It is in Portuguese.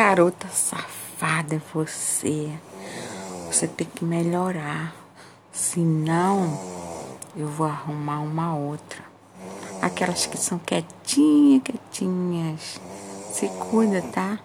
Garota safada você. Você tem que melhorar. Senão, eu vou arrumar uma outra. Aquelas que são quietinhas, quietinhas. Se cuida, tá?